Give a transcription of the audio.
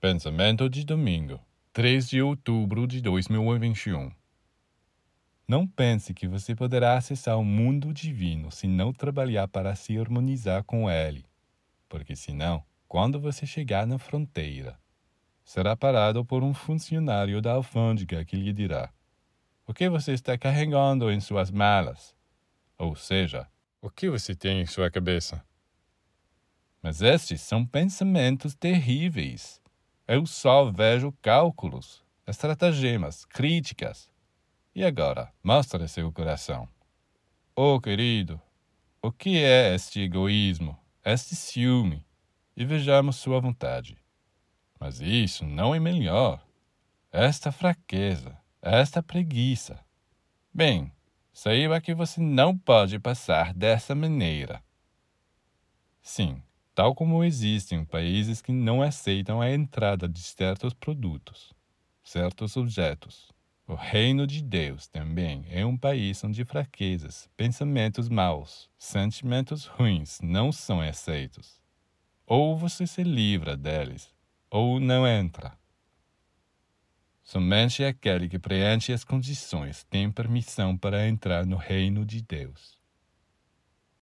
Pensamento de domingo, 3 de outubro de 2021. Não pense que você poderá acessar o mundo divino se não trabalhar para se harmonizar com ele, porque senão, quando você chegar na fronteira, será parado por um funcionário da alfândega que lhe dirá: O que você está carregando em suas malas? Ou seja, o que você tem em sua cabeça? Mas estes são pensamentos terríveis. Eu só vejo cálculos, estratagemas, críticas. E agora, mostre seu coração. Oh, querido, o que é este egoísmo, este ciúme? E vejamos sua vontade. Mas isso não é melhor. Esta fraqueza, esta preguiça. Bem, saiba que você não pode passar dessa maneira. Sim, tal como existem países que não aceitam a entrada de certos produtos, certos objetos. O reino de Deus também é um país onde fraquezas, pensamentos maus, sentimentos ruins não são aceitos. Ou você se livra deles, ou não entra. Somente aquele que preenche as condições tem permissão para entrar no reino de Deus.